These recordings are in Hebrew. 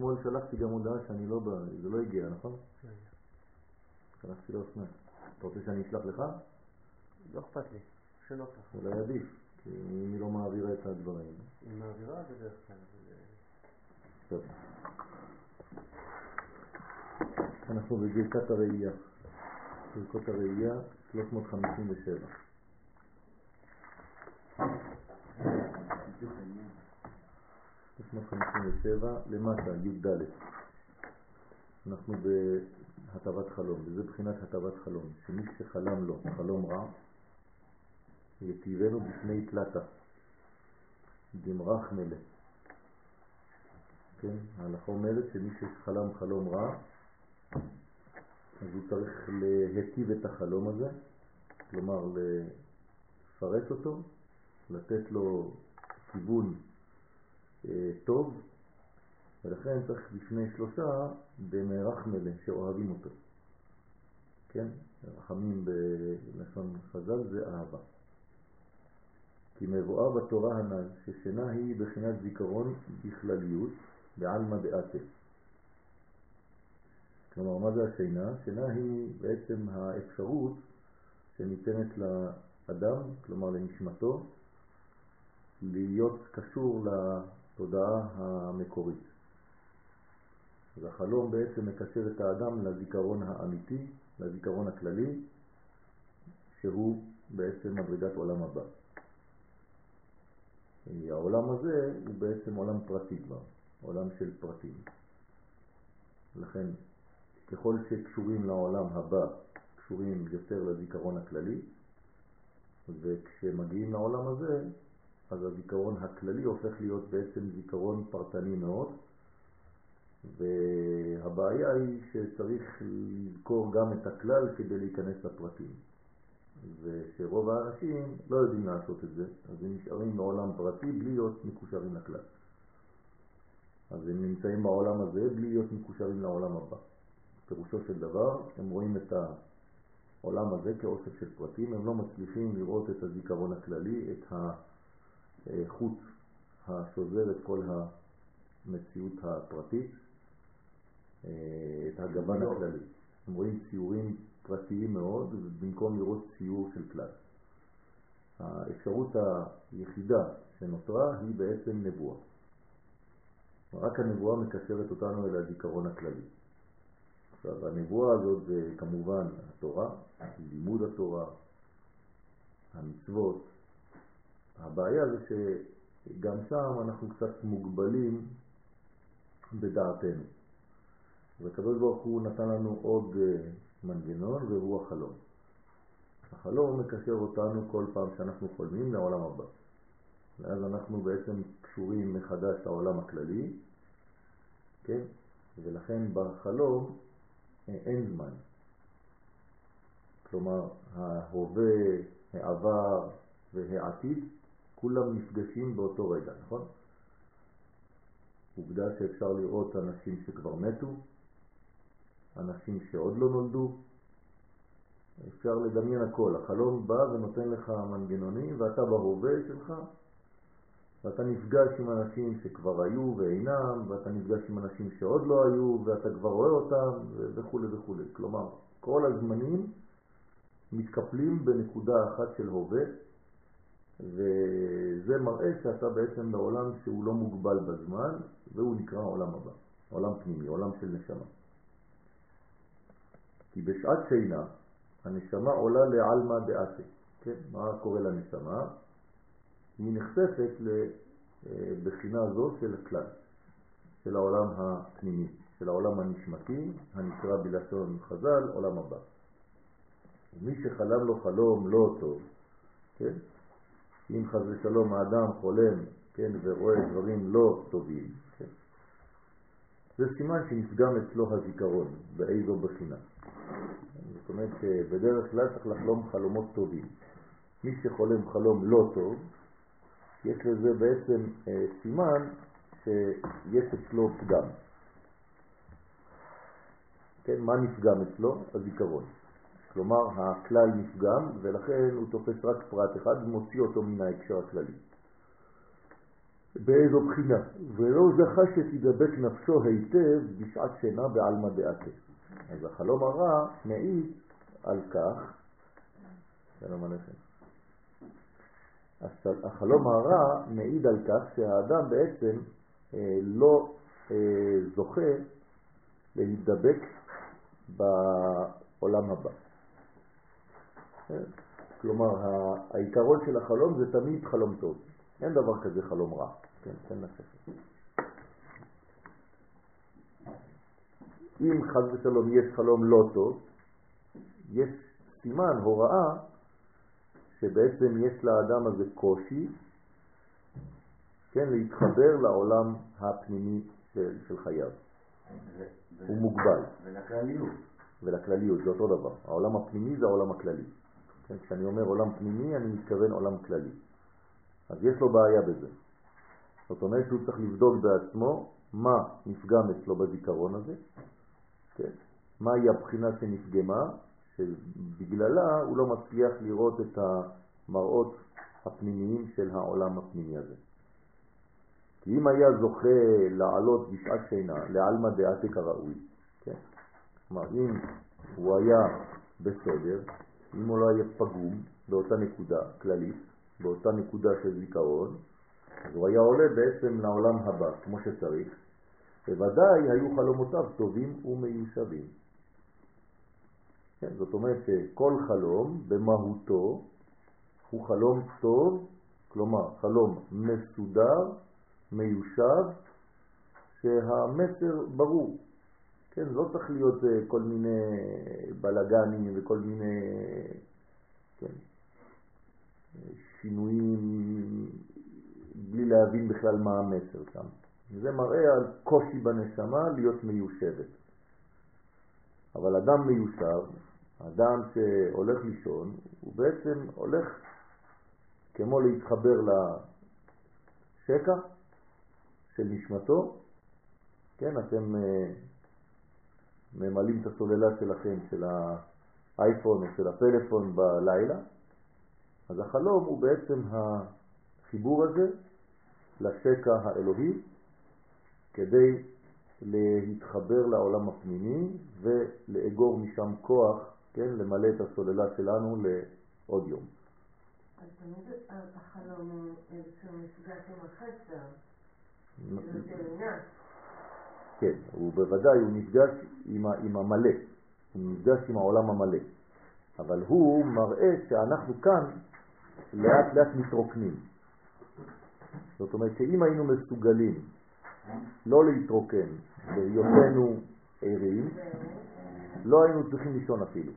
אתמול שלחתי גם הודעה שאני לא בא, זה לא הגיע, נכון? שלחתי לאופנה. אתה רוצה שאני אשלח לך? לא אכפת לי, שנוח לך. אולי עדיף, כי אם היא לא מעבירה את הדברים. היא מעבירה בדרך כלל. טוב. אנחנו בגרסת הראייה, ברכות הראייה 357. למטה, י"ד. אנחנו בהטבת חלום, וזה בחינת הטבת חלום, שמי שחלם לו חלום רע, יטיבנו בפני תלתה, דמרח מלא. כן, ההלכה אומרת שמי שחלם חלום רע, אז הוא צריך להטיב את החלום הזה, כלומר לפרט אותו, לתת לו כיוון טוב, ולכן צריך לפני שלושה במערך מלא שאוהבים אותו. כן? רחמים בלשון חז"ל זה אהבה. כי מבואר בתורה הנ"ל ששינה היא בחינת זיכרון בכלליות בעלמא דעתה. כלומר, מה זה השינה? שינה היא בעצם האפשרות שניתנת לאדם, כלומר לנשמתו, להיות קשור לתודעה המקורית. אז החלום בעצם מקשר את האדם לזיכרון האמיתי, לזיכרון הכללי, שהוא בעצם מדרגת עולם הבא. העולם הזה הוא בעצם עולם פרטי כבר, עולם של פרטים. לכן ככל שקשורים לעולם הבא, קשורים יותר לזיכרון הכללי, וכשמגיעים לעולם הזה, אז הזיכרון הכללי הופך להיות בעצם זיכרון פרטני מאוד, והבעיה היא שצריך לזכור גם את הכלל כדי להיכנס לפרטים. ושרוב האנשים לא יודעים לעשות את זה, אז הם נשארים בעולם פרטי בלי להיות מקושרים לכלל. אז הם נמצאים בעולם הזה בלי להיות מקושרים לעולם הבא. פירושו של דבר, הם רואים את העולם הזה כאוסף של פרטים, הם לא מצליחים לראות את הזיכרון הכללי, את החוט השוזר את כל המציאות הפרטית, את הגוון הכללי. הם רואים ציורים פרטיים מאוד, במקום לראות ציור של כלל. האפשרות היחידה שנותרה היא בעצם נבואה. רק הנבואה מקשרת אותנו אל הזיכרון הכללי. עכשיו, הנבואה הזאת זה כמובן התורה, לימוד התורה, המצוות. הבעיה זה שגם שם אנחנו קצת מוגבלים בדעתנו. והקדוש ברוך הוא נתן לנו עוד אה, מנגנון והוא החלום. החלום מקשר אותנו כל פעם שאנחנו חולמים לעולם הבא. ואז אנחנו בעצם קשורים מחדש לעולם הכללי, כן? ולכן בחלום אין זמן. כלומר, ההווה, העבר והעתיד, כולם נפגשים באותו רגע, נכון? עובדה שאפשר לראות אנשים שכבר מתו, אנשים שעוד לא נולדו, אפשר לדמיין הכל. החלום בא ונותן לך מנגנונים ואתה בהווה שלך ואתה נפגש עם אנשים שכבר היו ואינם, ואתה נפגש עם אנשים שעוד לא היו, ואתה כבר רואה אותם, וכו' וכו'. כלומר, כל הזמנים מתקפלים בנקודה אחת של הווה, וזה מראה שאתה בעצם בעולם שהוא לא מוגבל בזמן, והוא נקרא עולם הבא, עולם פנימי, עולם של נשמה. כי בשעת שינה הנשמה עולה לעלמא דעתה. כן? מה קורה לנשמה? היא נחשפת לבחינה זו של הכלל, של העולם הפנימי, של העולם הנשמתי, הנקרא בלשון חז"ל עולם הבא. מי שחלם לו חלום לא טוב, כן? אם חז ושלום האדם חולם, כן, ורואה דברים לא טובים, כן? זה סימן שנפגם אצלו הזיכרון, באיזו בחינה. זאת אומרת שבדרך כלל צריך לחלום חלומות טובים. מי שחולם חלום לא טוב, יש לזה בעצם אה, סימן שיש אצלו פגם. כן, מה נפגם אצלו? הזיכרון. כלומר, הכלל נפגם ולכן הוא תופס רק פרט אחד ומוציא אותו מן ההקשר הכללי. באיזו בחינה, ולא זכה שתדבק נפשו היטב בשעת שינה בעלמא דעתה. אז החלום הרע מעיד על כך, שלום עליכם. החלום הרע מעיד על כך שהאדם בעצם אה, לא אה, זוכה להידבק בעולם הבא. כלומר, העיקרון של החלום זה תמיד חלום טוב. אין דבר כזה חלום רע. כן, תן לספר. אם חז ושלום יש חלום לא טוב, יש סימן, הוראה, שבעצם יש לאדם הזה קושי, כן, להתחבר לעולם הפנימי של, של חייו. הוא מוגבל. ולכלליות. ולכלליות, זה אותו דבר. העולם הפנימי זה העולם הכללי. כן, כשאני אומר עולם פנימי, אני מתכוון עולם כללי. אז יש לו בעיה בזה. זאת אומרת שהוא צריך לבדוק בעצמו מה נפגם אצלו בזיכרון הזה, כן? מהי הבחינה שנפגמה, שבגללה הוא לא מצליח לראות את המראות הפנימיים של העולם הפנימי הזה. כי אם היה זוכה לעלות בשעת שינה, לעלמא דעתי כראוי, כן? כלומר, אם הוא היה בסדר, אם הוא לא היה פגום באותה נקודה כללית, באותה נקודה של זיכרון, אז הוא היה עולה בעצם לעולם הבא, כמו שצריך, בוודאי היו חלומותיו טובים ומיושבים. כן, זאת אומרת שכל חלום במהותו הוא חלום טוב, כלומר חלום מסודר, מיושב, שהמסר ברור. כן, לא צריך להיות אה, כל מיני בלגנים וכל מיני כן, שינויים בלי להבין בכלל מה המסר שם. זה מראה על קושי בנשמה להיות מיושבת. אבל אדם מיושב, אדם שהולך לישון, הוא בעצם הולך כמו להתחבר לשקע של נשמתו, כן, אתם אה, ממלאים את הסוללה שלכם, של האייפון או של הפלאפון בלילה, אז החלום הוא בעצם החיבור הזה לשקע האלוהי כדי להתחבר לעולם הפנימי ולאגור משם כוח, כן, למלא את הסוללה שלנו לעוד יום. אז תמיד החלום הוא איזשהו מפגש עם החסר, כן, הוא בוודאי, הוא נפגש עם, עם המלא, הוא נפגש עם העולם המלא, אבל הוא מראה שאנחנו כאן לאט לאט מתרוקנים. זאת אומרת שאם היינו מסוגלים לא להתרוקן בהיותנו ערים, לא היינו צריכים לישון אפילו.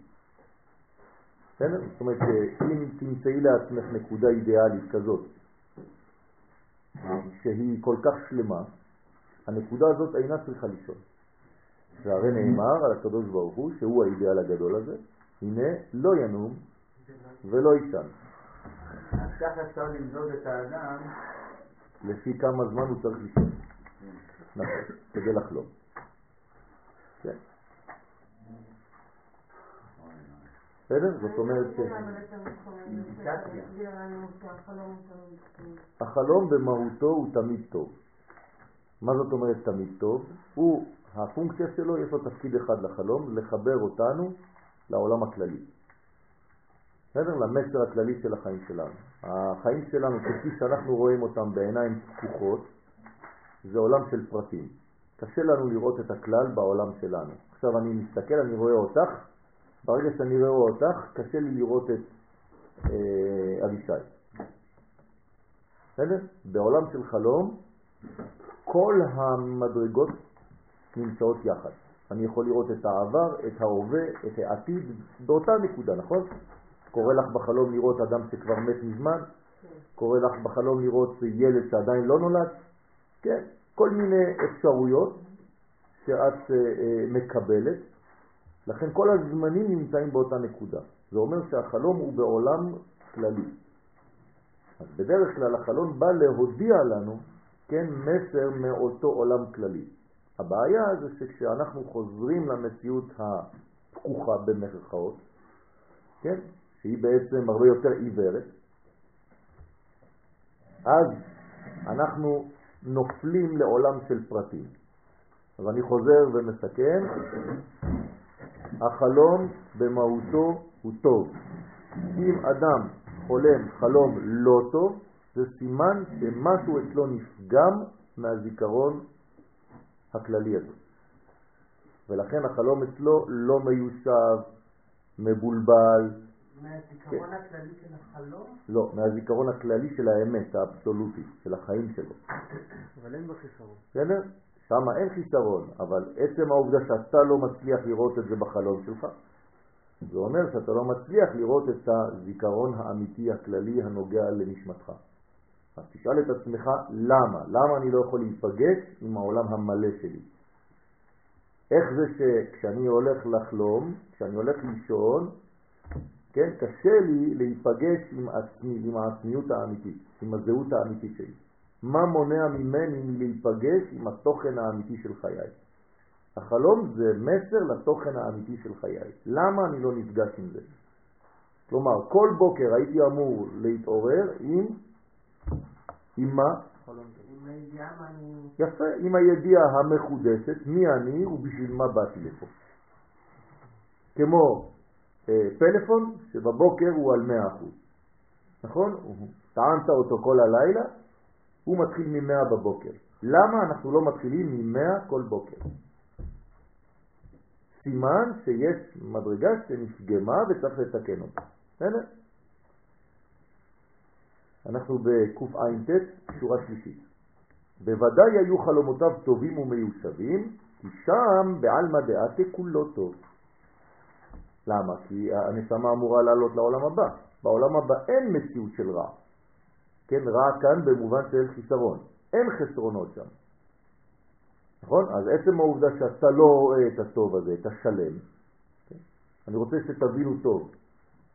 בסדר? זאת אומרת שאם תמצאי לעצמך נקודה אידיאלית כזאת, שהיא כל כך שלמה, הנקודה הזאת אינה צריכה לישון. והרי נאמר על הקדוש ברוך הוא, שהוא האידיאל הגדול הזה, הנה לא ינום ולא יישן. אז ככה אפשר למדוד את האדם לפי כמה זמן הוא צריך לישון. נכון, כדי לחלום. כן. בסדר? זאת אומרת ש... החלום במהותו הוא תמיד טוב. מה זאת אומרת תמיד טוב? הוא, הפונקציה שלו, יש לו תפקיד אחד לחלום, לחבר אותנו לעולם הכללי. בסדר? למסר הכללי של החיים שלנו. החיים שלנו, כפי שאנחנו רואים אותם בעיניים פקוחות, זה עולם של פרטים. קשה לנו לראות את הכלל בעולם שלנו. עכשיו אני מסתכל, אני רואה אותך, ברגע שאני רואה אותך, קשה לי לראות את אה, אבישי. בסדר? בעולם של חלום, כל המדרגות נמצאות יחד. אני יכול לראות את העבר, את ההווה, את העתיד, באותה נקודה, נכון? קורה לך בחלום לראות אדם שכבר מת מזמן, קורה לך בחלום לראות ילד שעדיין לא נולד, כן, כל מיני אפשרויות שאת אה, אה, מקבלת, לכן כל הזמנים נמצאים באותה נקודה. זה אומר שהחלום הוא בעולם כללי. אז בדרך כלל החלום בא להודיע לנו, כן, מסר מאותו עולם כללי. הבעיה זה שכשאנחנו חוזרים למציאות הפקוחה במרכאות, כן, שהיא בעצם הרבה יותר עיוורת, אז אנחנו נופלים לעולם של פרטים. אז אני חוזר ומסכם, החלום במהותו הוא טוב. אם אדם חולם חלום לא טוב, זה סימן שמשהו אצלו נפגם מהזיכרון הכללי הזה. ולכן החלום אצלו לא מיושב, מבולבל. מהזיכרון כן. הכללי של החלום? לא, מהזיכרון הכללי של האמת האבסולוטית, של החיים שלו. אבל אין בחיסרון. בסדר? שם אין חיסרון, אבל עצם העובדה שאתה לא מצליח לראות את זה בחלום שלך, זה אומר שאתה לא מצליח לראות את הזיכרון האמיתי הכללי הנוגע לנשמתך. אז תשאל את עצמך למה, למה אני לא יכול להיפגש עם העולם המלא שלי? איך זה שכשאני הולך לחלום, כשאני הולך לישון, כן, קשה לי להיפגש עם, עצמי, עם העצמיות האמיתית, עם הזהות האמיתית שלי. מה מונע ממני להיפגש עם התוכן האמיתי של חיי? החלום זה מסר לתוכן האמיתי של חיי. למה אני לא נפגש עם זה? כלומר, כל בוקר הייתי אמור להתעורר עם, עם מה? יפה, עם הידיעה המחודשת, מי אני ובשביל מה באתי לפה. כמו אה, פלאפון שבבוקר הוא על 100%. נכון? טענת אותו כל הלילה, הוא מתחיל מ-100 בבוקר. למה אנחנו לא מתחילים מ-100 כל בוקר? סימן שיש מדרגה שנפגמה וצריך לתקן אותה. בסדר? אנחנו בקע"ט, שורה שלישית. בוודאי היו חלומותיו טובים ומיושבים, כי שם בעלמא דעתה כולו טוב. למה? כי הנשמה אמורה לעלות לעולם הבא. בעולם הבא אין מציאות של רע. כן, רע כאן במובן של חיסרון. אין חסרונות שם. נכון? אז עצם העובדה שאתה לא רואה את הטוב הזה, את השלם, כן? אני רוצה שתבינו טוב.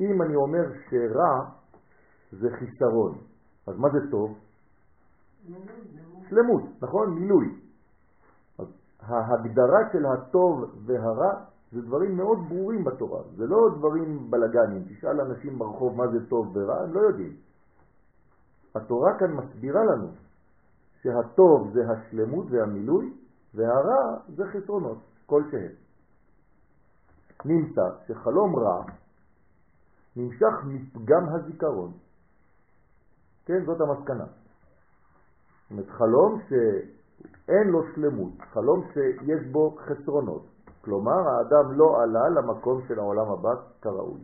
אם אני אומר שרע זה חיסרון, אז מה זה טוב? שלמות, נכון? מילוי. אז ההגדרה של הטוב והרע זה דברים מאוד ברורים בתורה, זה לא דברים בלגנים. תשאל אנשים ברחוב מה זה טוב ורע, הם לא יודעים. התורה כאן מסבירה לנו שהטוב זה השלמות והמילוי, והרע זה חסרונות כלשהם. נמצא שחלום רע נמשך מפגם הזיכרון. כן, זאת המסקנה. זאת אומרת, חלום שאין לו שלמות, חלום שיש בו חסרונות. כלומר, האדם לא עלה למקום של העולם הבא כראוי.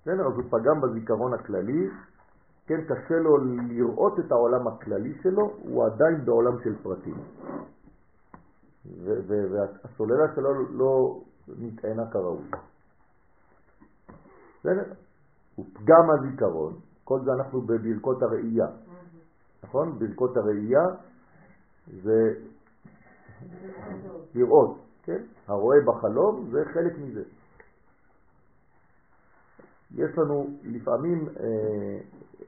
בסדר, אז הוא פגם בזיכרון הכללי, כן, קשה לו לראות את העולם הכללי שלו, הוא עדיין בעולם של פרטים. והסוללה שלו לא נטענה כראוי. בסדר? הוא פגם הזיכרון, כל זה אנחנו בברכות הראייה. נכון? ברכות הראייה זה לראות, כן? הרואה בחלום זה חלק מזה. יש לנו לפעמים אה,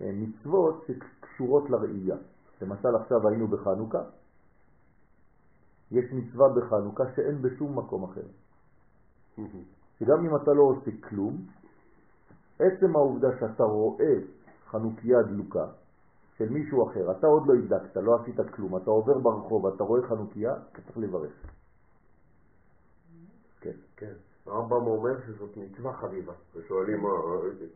אה, מצוות שקשורות לראייה. למשל עכשיו היינו בחנוכה, יש מצווה בחנוכה שאין בשום מקום אחר. שגם אם אתה לא עושה כלום, עצם העובדה שאתה רואה חנוכיה דלוקה של מישהו אחר, אתה עוד לא הדלקת, לא עשית כלום, אתה עובר ברחוב, אתה רואה חנוכיה, אתה צריך לברך. כן. כן. הרמב"ם אומר שזאת מצווה חביבה, ושואלים, אה,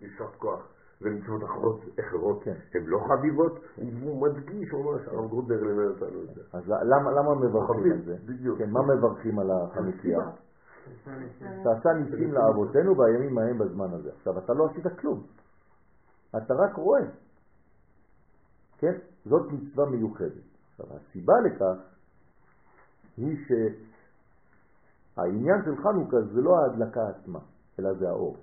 יישר כוח, ומצוות אחרות, אחרות, כן. הן לא חביבות? הוא מדגיש, הוא אומר שהרב גרודנר לימד אותנו את זה. אז למה מברכים על זה? בדיוק. כן, מה מברכים על החנוכיה? שעשה ניסים לאבותינו בימים ההם בזמן הזה. עכשיו, אתה לא עשית כלום. אתה רק רואה. כן? זאת מצווה מיוחדת. עכשיו, הסיבה לכך היא שהעניין של חנוכה זה לא ההדלקה עצמה, אלא זה האור.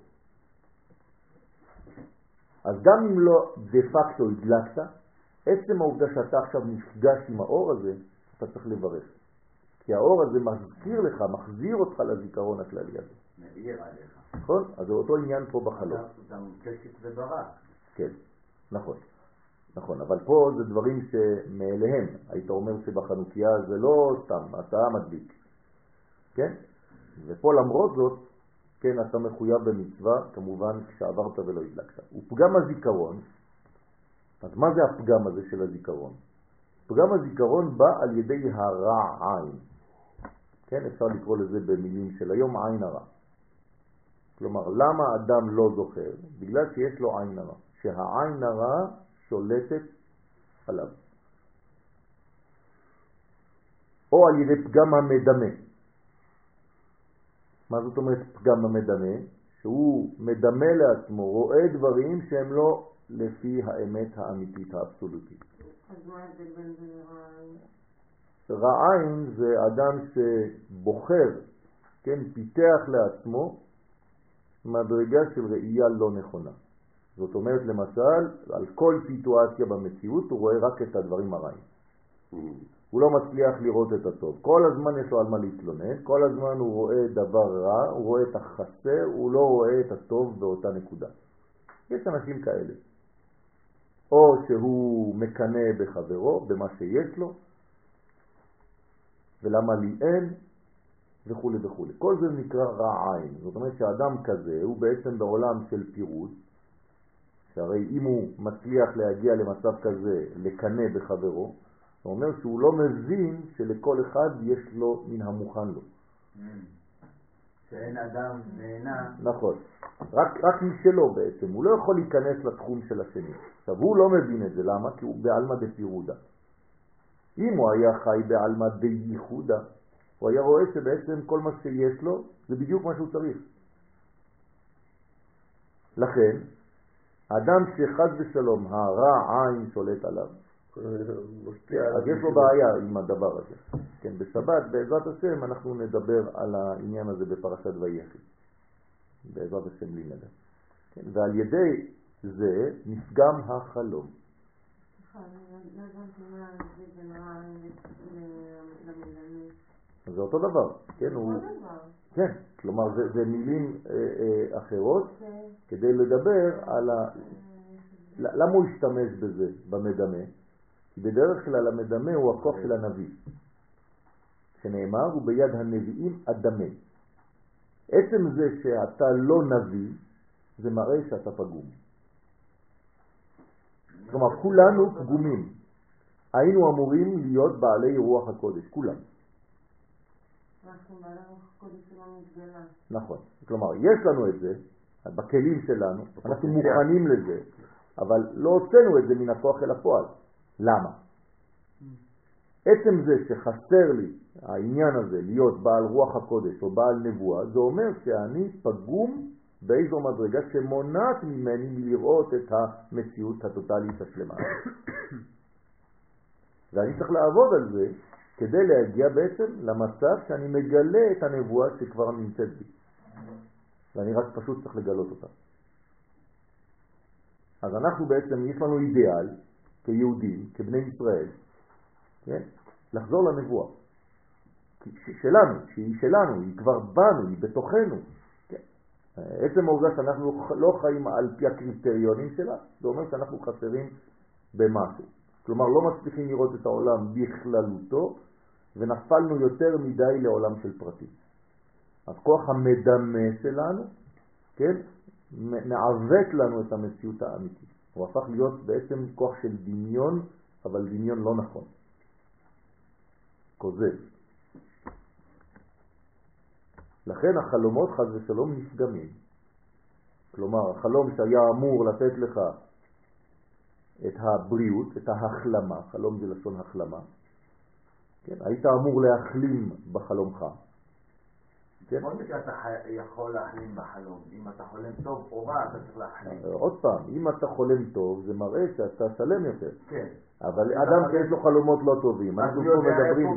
אז גם אם לא דה פקטו הדלקת, עצם העובדה שאתה עכשיו נפגש עם האור הזה, אתה צריך לברך. כי האור הזה מזכיר לך, מחזיר אותך לזיכרון הכללי הזה. מאיר עליך. נכון? אז זה אותו עניין פה בחלום. גם קשת וברק. כן, נכון. נכון, אבל פה זה דברים שמאליהם. היית אומר שבחנוכיה זה לא סתם, אתה מדביק. כן? ופה למרות זאת, כן, אתה מחויב במצווה, כמובן כשעברת ולא הדלקת. ופגם הזיכרון, אז מה זה הפגם הזה של הזיכרון? פגם הזיכרון בא על ידי הרע עין. כן, אפשר לקרוא לזה במילים של היום עין הרע. כלומר, למה אדם לא זוכר? בגלל שיש לו עין הרע, שהעין הרע שולטת עליו. או על ידי פגם המדמה. מה זאת אומרת פגם המדמה? שהוא מדמה לעצמו, רואה דברים שהם לא לפי האמת האמיתית האבסולוטית. אז מה ההבדל בין זה לרע עין? רע עין זה אדם שבוחר, כן, פיתח לעצמו מדרגה של ראייה לא נכונה. זאת אומרת, למשל, על כל סיטואציה במציאות הוא רואה רק את הדברים הרעים. הוא לא מצליח לראות את הטוב. כל הזמן יש לו על מה להתלונן, כל הזמן הוא רואה דבר רע, הוא רואה את החסר, הוא לא רואה את הטוב באותה נקודה. יש אנשים כאלה. או שהוא מקנא בחברו, במה שיש לו, ולמה לי אין, וכו' וכו'. כל זה נקרא רע עין. זאת אומרת שאדם כזה הוא בעצם בעולם של פירוד, שהרי אם הוא מצליח להגיע למצב כזה, לקנא בחברו, זה אומר שהוא לא מבין שלכל אחד יש לו מן המוכן לו. שאין אדם נהנה. נכון. רק, רק משלו בעצם, הוא לא יכול להיכנס לתחום של השני. עכשיו, הוא לא מבין את זה, למה? כי הוא בעלמא דפירודה. אם הוא היה חי בעלמא דייחודה, הוא היה רואה שבעצם כל מה שיש לו זה בדיוק מה שהוא צריך. לכן, אדם שחז ושלום הרע עין שולט עליו, אז יש לו בעיה עם הדבר הזה. כן, בשבת, בעזרת השם, אנחנו נדבר על העניין הזה בפרשת ויחי. בעזרת השם לימדה. כן, ועל ידי זה נפגם החלום. לא למדמה. זה אותו דבר, כן, הוא... כן, כלומר זה, זה מילים אה, אה, אחרות זה- כדי לדבר על ה... למה הוא השתמש בזה, במדמה? כי בדרך כלל המדמה הוא הכוח של הנביא, שנאמר, הוא ביד הנביאים אדמה. עצם זה שאתה לא נביא, זה מראה שאתה פגום. כלומר, כולנו פגומים. היינו אמורים להיות בעלי רוח הקודש, כולם. אנחנו בעלי רוח הקודש שלא מתגלה. נכון. כלומר, יש לנו את זה, בכלים שלנו, אנחנו מוכנים לזה, אבל לא הוצאנו את זה מן הכוח אל הפועל. למה? עצם זה שחסר לי העניין הזה להיות בעל רוח הקודש או בעל נבואה, זה אומר שאני פגום באיזו מדרגה שמונעת ממני מלראות את המציאות הטוטלית השלמה. ואני צריך לעבוד על זה כדי להגיע בעצם למצב שאני מגלה את הנבואה שכבר נמצאת בי. ואני רק פשוט צריך לגלות אותה. אז אנחנו בעצם, יש לנו אידיאל כיהודים, כבני ישראל, כן? לחזור לנבואה. שלנו, שהיא שלנו, היא כבר בנו, היא בתוכנו. כן? עצם העובדה שאנחנו לא חיים על פי הקריטריונים שלה, זה אומר שאנחנו חסרים במשהו. כלומר, לא מצליחים לראות את העולם בכללותו, ונפלנו יותר מדי לעולם של פרטים. אז כוח המדמה שלנו, כן, מעוות לנו את המציאות האמיתית. הוא הפך להיות בעצם כוח של דמיון, אבל דמיון לא נכון. כוזב. לכן החלומות חז ושלום נפגמים. כלומר, החלום שהיה אמור לתת לך את הבריאות, את ההחלמה, חלום זה לשון החלמה, כן? היית אמור להחלים בחלומך, כן? בכל מקרה אתה יכול להחלים בחלום. אם אתה חולם טוב או רע, אתה צריך להחלים. עוד פעם, אם אתה חולם טוב, זה מראה שאתה שלם יותר. כן. אבל אדם שיש לו חלומות לא טובים, אנחנו פה מדברים...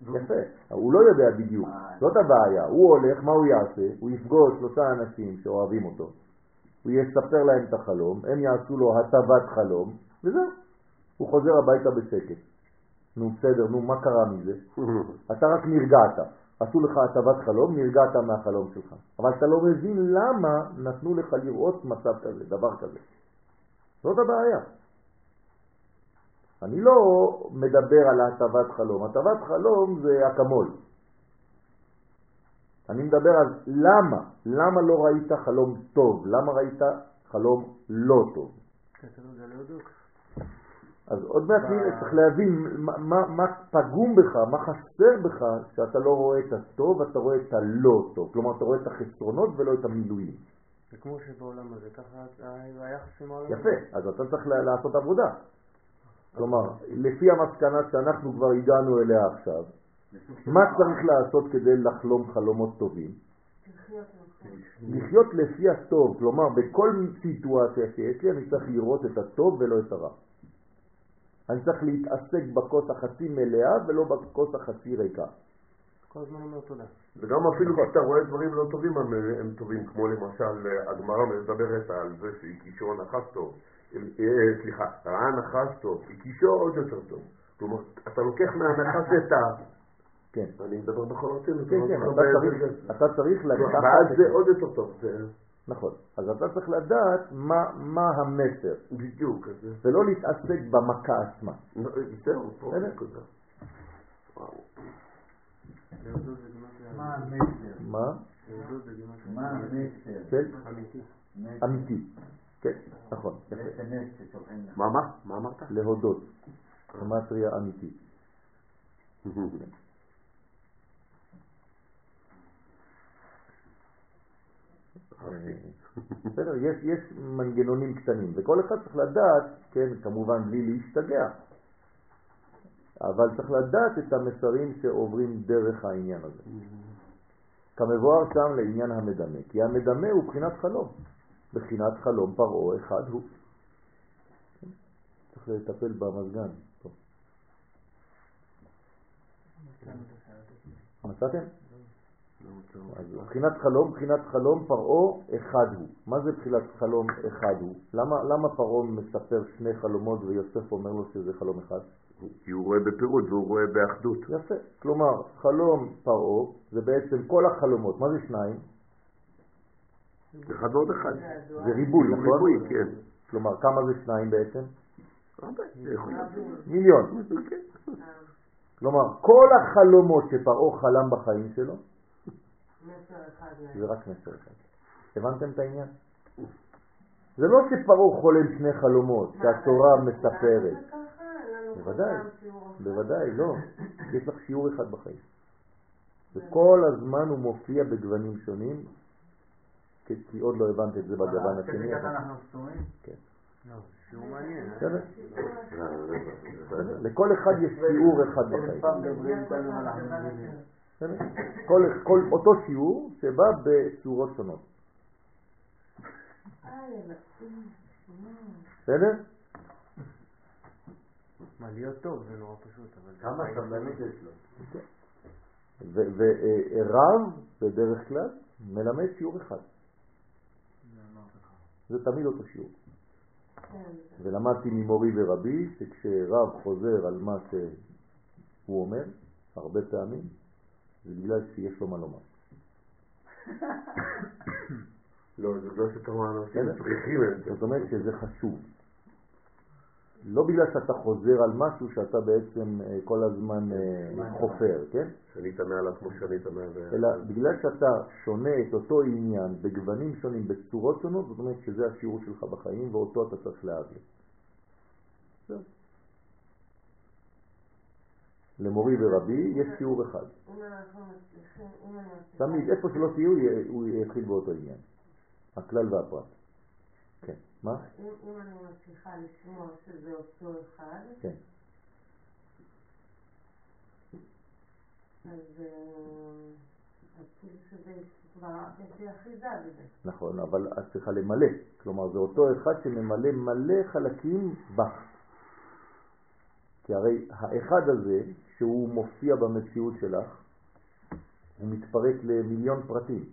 יפה, הוא לא יודע בדיוק, אה. זאת הבעיה. הוא הולך, מה הוא יעשה? הוא יפגוש שלושה אנשים שאוהבים אותו, הוא יספר להם את החלום, הם יעשו לו הטבת חלום, וזהו. הוא חוזר הביתה בשקט. נו בסדר, נו מה קרה מזה? אתה רק נרגעת. עשו לך הטבת חלום, נרגעת מהחלום שלך. אבל אתה לא מבין למה נתנו לך לראות מצב כזה, דבר כזה. זאת הבעיה. אני לא מדבר על הטבת חלום. הטבת חלום זה אקמול. אני מדבר על למה, למה לא ראית חלום טוב, למה ראית חלום לא טוב. אתה לא יודע להודות. אז עוד מעט צריך להבין מה, מה, מה פגום בך, מה חסר בך, שאתה לא רואה את הטוב, אתה רואה את הלא טוב. כלומר, אתה רואה את החסרונות ולא את המילואים. זה כמו שבעולם הזה, ככה היחס עם העולם. יפה, אז אתה צריך לעשות עבודה. כלומר, לפי המסקנה שאנחנו כבר הגענו אליה עכשיו, מה צריך לעשות כדי לחלום חלומות טובים? לחיות לפי הטוב, כלומר בכל סיטואציה שיש לי אני צריך לראות את הטוב ולא את הרע. אני צריך להתעסק בכוס החצי מלאה ולא בכוס החצי ריקה. כל הזמן אומר תודה. וגם אפילו כשאתה רואה דברים לא טובים הם טובים, כמו למשל הגמרא מדברת על זה שהיא קישור נחש טוב, אה, סליחה, רעה נחש טוב, היא קישור עוד יותר טוב. כלומר, אתה לוקח מהנחש את ה... כן. אני מדבר בכל רצינות. כן, כן, אתה צריך לקחת... ואז זה עוד יותר טוב. נכון. אז אתה צריך לדעת מה המסר. בדיוק. ולא להתעסק במכה עצמה. זהו, פה נקודה. מה המסר? מה? מה המסר? כן? אמיתי. כן, נכון. מה, מה? מה אמרת? להודות. גמטריה אמיתית. בסדר, יש, יש מנגנונים קטנים, וכל אחד צריך לדעת, כן, כמובן בלי להשתגע, אבל צריך לדעת את המסרים שעוברים דרך העניין הזה. כמבואר שם לעניין המדמה, כי המדמה הוא בחינת חלום, בחינת חלום פרעה אחד הוא. צריך לטפל במזגן. מצאתם? אז בחינת חלום, בחינת חלום פרעה אחד הוא. מה זה בחינת חלום אחד הוא? למה, למה פרעה מספר שני חלומות ויוסף אומר לו שזה חלום אחד? כי הוא רואה בפירוט והוא רואה באחדות. יפה. כלומר, חלום פרעה זה בעצם כל החלומות. מה זה שניים? אחד ועוד אחד. זה ריבוי, נכון? ריבוי, כן. כלומר, כמה זה שניים בעצם? מיליון. מיליון. כלומר, כל החלומות שפרעה חלם בחיים שלו, זה רק מסר אחד. הבנתם את העניין? זה לא שפרעה חולם שני חלומות, שהתורה מספרת. בוודאי, בוודאי, לא. יש לך שיעור אחד בחיים. וכל הזמן הוא מופיע בגוונים שונים, כי עוד לא הבנת את זה בגוון השני. כן. לא, שיעור מעניין. לכל אחד יש שיעור אחד בחיים. כל, כל אותו שיעור שבא בצורות שונות. בסדר? מה, להיות טוב זה נורא פשוט, אבל... כמה סבלנות יש לו. ורב, בדרך כלל, מלמד שיעור אחד. זה תמיד אותו שיעור. כן. ולמדתי ממורי ורבי שכשרב חוזר על מה שהוא אומר, הרבה פעמים, זה בגלל שיש לו מה לומר. לא, זה לא שכמה אנשים צריכים את זה. זאת אומרת שזה חשוב. לא בגלל שאתה חוזר על משהו שאתה בעצם אה, כל הזמן אה, חופר, כן? שנית מעליו כמו שנית מעליו. אלא בגלל שאתה שונה את אותו עניין בגוונים שונים, בצורות שונות, זאת אומרת שזה השיעור שלך בחיים ואותו אתה צריך להעביר. למורי ורבי יש שיעור אחד. תמיד, איפה שלא תהיו, הוא יתחיל באותו עניין. הכלל והפרט. כן, מה? אם אני מצליחה לשמוע שזה אותו אחד, כן. אז כאילו שזה כבר, יש לי אחיזה בזה. נכון, אבל את צריכה למלא. כלומר, זה אותו אחד שממלא מלא חלקים בך. כי הרי האחד הזה, שהוא מופיע במציאות שלך, הוא מתפרק למיליון פרטים,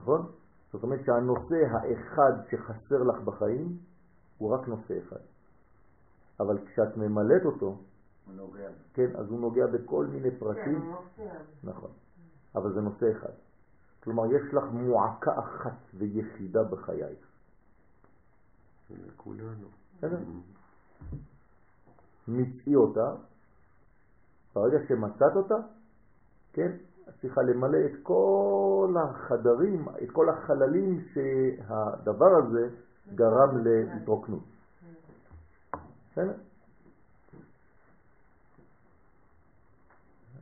נכון? זאת אומרת שהנושא האחד שחסר לך בחיים הוא רק נושא אחד. אבל כשאת ממלאת אותו, הוא נוגע. כן, אז הוא נוגע בכל מיני פרטים. כן, הוא מופיע. נכון. אבל זה נושא אחד. כלומר, יש לך מועקה אחת ויחידה בחייך. כולנו. בסדר? מצאי אותה, ברגע שמצאת אותה, כן, את צריכה למלא את כל החדרים, את כל החללים שהדבר הזה גרם להתרוקנות. בסדר?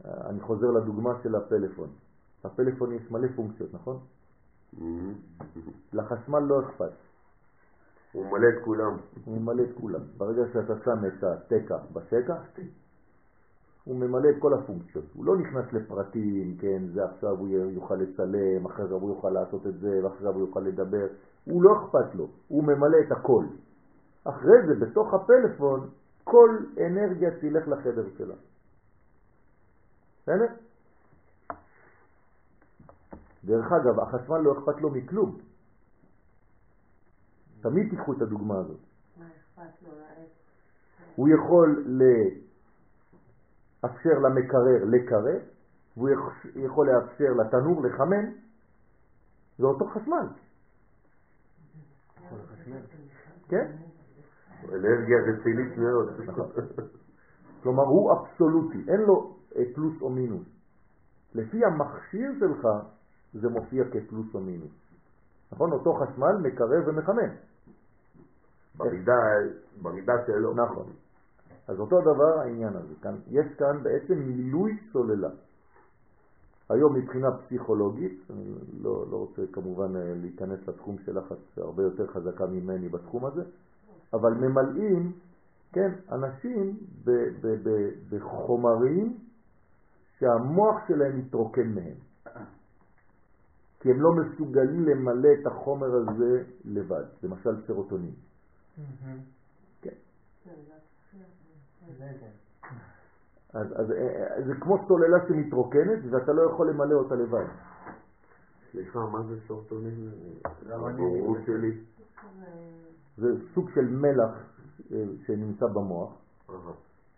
אני חוזר לדוגמה של הפלאפון. הפלאפון יש מלא פונקציות, נכון? לחשמל לא אכפת. הוא מלא את כולם. הוא ממלא את כולם. ברגע שאתה שם את התקע בשקע, הוא ממלא את כל הפונקציות. הוא לא נכנס לפרטים, כן, זה עכשיו הוא יוכל לצלם, אחרי זה הוא יוכל לעשות את זה, ואחרי זה הוא יוכל לדבר. הוא לא אכפת לו, הוא ממלא את הכל. אחרי זה, בתוך הפלאפון, כל אנרגיה תלך לחדר שלה. בסדר? דרך אגב, החשמל לא אכפת לו מכלום. תמיד תיקחו את הדוגמה הזאת. מה אכפת לו? הוא יכול לאפשר למקרר לקרר, והוא יכ- יכול לאפשר לתנור לחמם, זה אותו חשמל, כן? אנרגיה רצינית מאוד. נכון. כלומר הוא אבסולוטי, אין לו אה, פלוס או מינוס. לפי המכשיר שלך זה מופיע כפלוס או מינוס. נכון? אותו חשמל מקרב ומחמם. במידה, במידה שלו. נכון. אז אותו דבר העניין הזה. כאן, יש כאן בעצם מילוי סוללה. היום מבחינה פסיכולוגית, אני לא, לא רוצה כמובן אה, להיכנס לתחום שלך, את הרבה יותר חזקה ממני בתחום הזה, אבל ממלאים, כן, אנשים ב, ב, ב, בחומרים שהמוח שלהם מתרוקן מהם. כי הם לא מסוגלים למלא את החומר הזה לבד, למשל סרוטונין. כן. אז, אז אה, זה כמו סוללה שמתרוקנת ואתה לא יכול למלא אותה לבד. סליחה, מה זה הבורות. שלי. זה סוג של מלח אה, שנמצא במוח.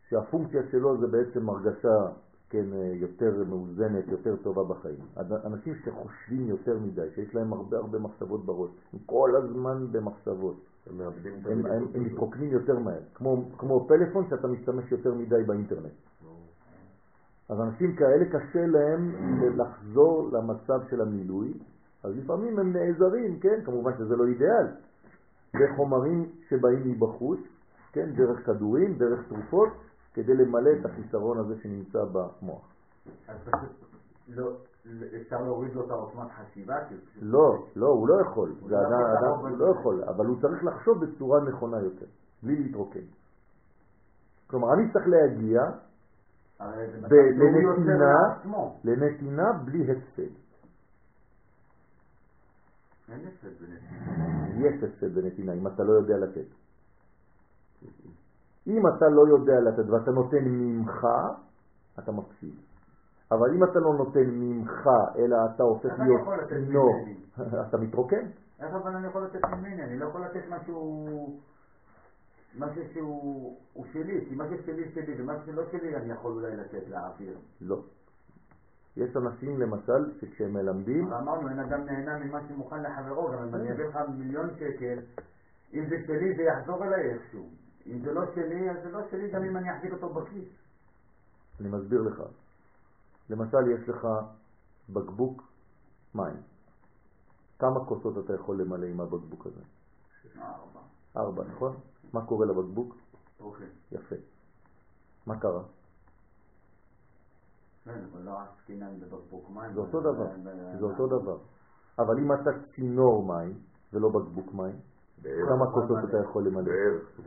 שהפונקציה שלו זה בעצם הרגשה כן, אה, יותר מאוזנת, יותר טובה בחיים. אנשים שחושבים יותר מדי, שיש להם הרבה הרבה מחשבות בראש, הם כל הזמן במחשבות, הם מאבדים את הם, הם, הם. מתרוקנים יותר מהר, כמו, כמו פלאפון שאתה משתמש יותר מדי באינטרנט. אז אנשים כאלה קשה להם לחזור למצב של המילוי, אז לפעמים הם נעזרים, כן, כמובן שזה לא אידיאל, בחומרים שבאים מבחוץ, כן, דרך כדורים, דרך תרופות, כדי למלא את החיסרון הזה שנמצא במוח. אז פשוט לא, אפשר להוריד לו את העוצמת חשיבה? לא, לא, הוא לא יכול, זה לא אדם, יכול אדם, הוא. לא יכול, אבל הוא צריך לחשוב בצורה נכונה יותר, בלי להתרוקן. כלומר, אני צריך להגיע לנתינה-. לנתינה בלי הפסד. אין הפסד בנתינה. יש הפסד בנתינה אם אתה לא יודע לתת. אם אתה לא יודע לתת ואתה נותן ממך, אתה מפסיד. אבל אם אתה לא נותן ממך, אלא אתה הופך אני להיות צינור? אתה מתרוקן. איך אבל אני יכול לתת ממני? אני לא יכול לתת משהו... משהו שהוא הוא שלי, כי מה ששלי שלי ומה שלא שלי אני יכול אולי לתת לאוויר. לא. יש אנשים למשל שכשהם מלמדים, אמרנו, אין אדם נהנה ממה שמוכן לחברו, גם אם אני אביא לך מיליון שקל, אם זה שלי זה יחזור אליי איכשהו. אם זה לא שלי, אז זה לא שלי גם אם אני אחזיק אותו בכיס. אני מסביר לך. למשל יש לך בקבוק מים. כמה כוסות אתה יכול למלא עם הבקבוק הזה? ארבע. ארבע, נכון? מה קורה לבקבוק? אוקיי. יפה. מה קרה? כן, לא. זה אותו דבר, זה אותו דבר. אבל אם אתה צינור מים ולא בקבוק מים. כמה כוסות אתה יכול למלא? בערך.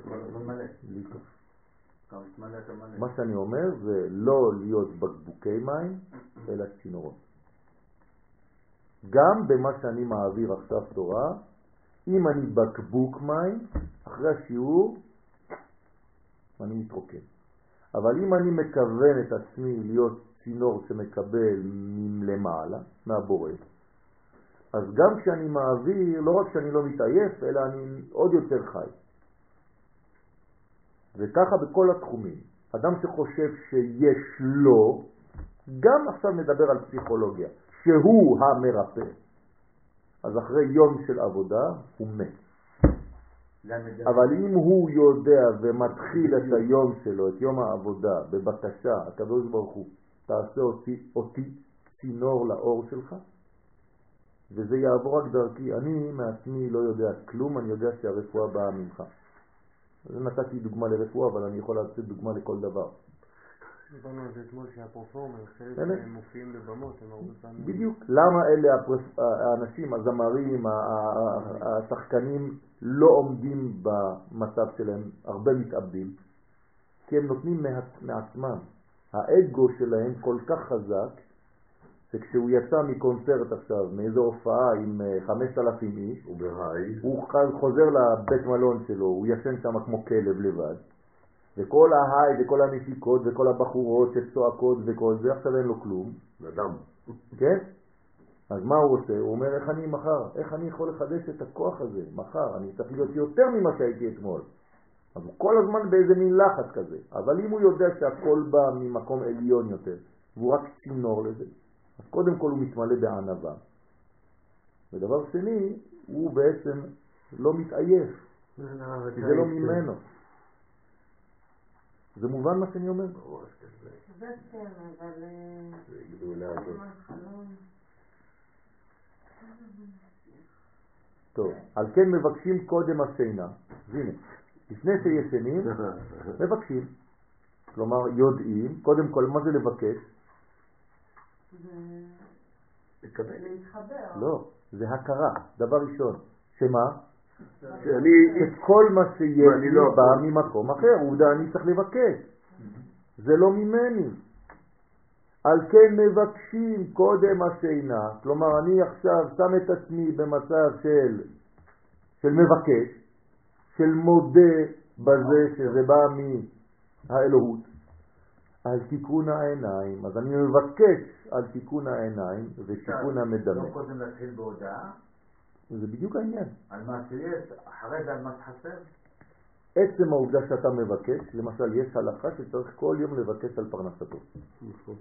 מה שאני אומר זה לא להיות בקבוקי מים, אלא צינורות. גם במה שאני מעביר עכשיו תורה, אם אני בקבוק מים, אחרי השיעור אני מתרוקן. אבל אם אני מכוון את עצמי להיות צינור שמקבל מלמעלה, מהבורא, אז גם כשאני מעביר, לא רק שאני לא מתעייף, אלא אני עוד יותר חי. וככה בכל התחומים. אדם שחושב שיש לו, גם עכשיו נדבר על פסיכולוגיה, שהוא המרפא, אז אחרי יום של עבודה הוא מת. אבל אם הוא יודע ומתחיל את היום שלו, את יום העבודה, בבקשה, הקדוש ברוך הוא, תעשה אותי, אותי צינור לאור שלך, וזה יעבור רק דרכי. אני מעצמי לא יודע כלום, אני יודע שהרפואה באה ממך. אז נתתי דוגמה לרפואה, אבל אני יכול לתת דוגמה לכל דבר. דיברנו על זה אתמול שהפרפורמר, חלק. שהם מופיעים בבמות, הם הרבה פעמים... בדיוק. למה אלה הפרס- האנשים, הזמרים, השחקנים, לא עומדים במצב שלהם, הרבה מתאבדים? כי הם נותנים מעצ- מעצמם. האגו שלהם כל כך חזק, שכשהוא יצא מקונצרט עכשיו, מאיזו הופעה עם אה, 5,000 איש, הוא בהיי, הוא חוזר לבית מלון שלו, הוא ישן שם כמו כלב לבד, וכל ההיי וכל הנשיקות וכל הבחורות שצועקות וכל זה, עכשיו אין לו כלום, נדם. כן? אז מה הוא עושה? הוא אומר, איך אני מחר? איך אני יכול לחדש את הכוח הזה? מחר, אני צריך להיות יותר ממה שהייתי אתמול. אז הוא כל הזמן באיזה מין לחץ כזה. אבל אם הוא יודע שהכל בא ממקום עליון יותר, והוא רק צינור לזה, אז קודם כל הוא מתמלא בענווה. ודבר שני, הוא בעצם לא מתעייף, כי זה לא ממנו. זה מובן מה שאני אומר? כזה. זה כן, אבל... אה, זה גדולה הזאת. מה חלום? טוב, על כן מבקשים קודם השינה. הנה, לפני שישנים, מבקשים. כלומר, יודעים, קודם כל, מה זה לבקש? זה לקבל. להתחבר. לא, זה הכרה, דבר ראשון. שמה? שאני, שכל מה שיש ואני לי לא בא. ממקום אחר, עובדה אני צריך לבקש. זה לא ממני. על כן מבקשים קודם השינה, כלומר אני עכשיו שם את עצמי במצב של, של מבקש, של מודה בזה שזה בא מהאלוהות, על תיקון העיניים. אז אני מבקש על תיקון העיניים ותיקון המדמה. לא קודם להתחיל בהודעה זה בדיוק העניין. על מה שיש, אחרי זה על מה שחסר. עצם העובדה שאתה מבקש, למשל יש הלכה שצריך כל יום לבקש על פרנסתו. נכון.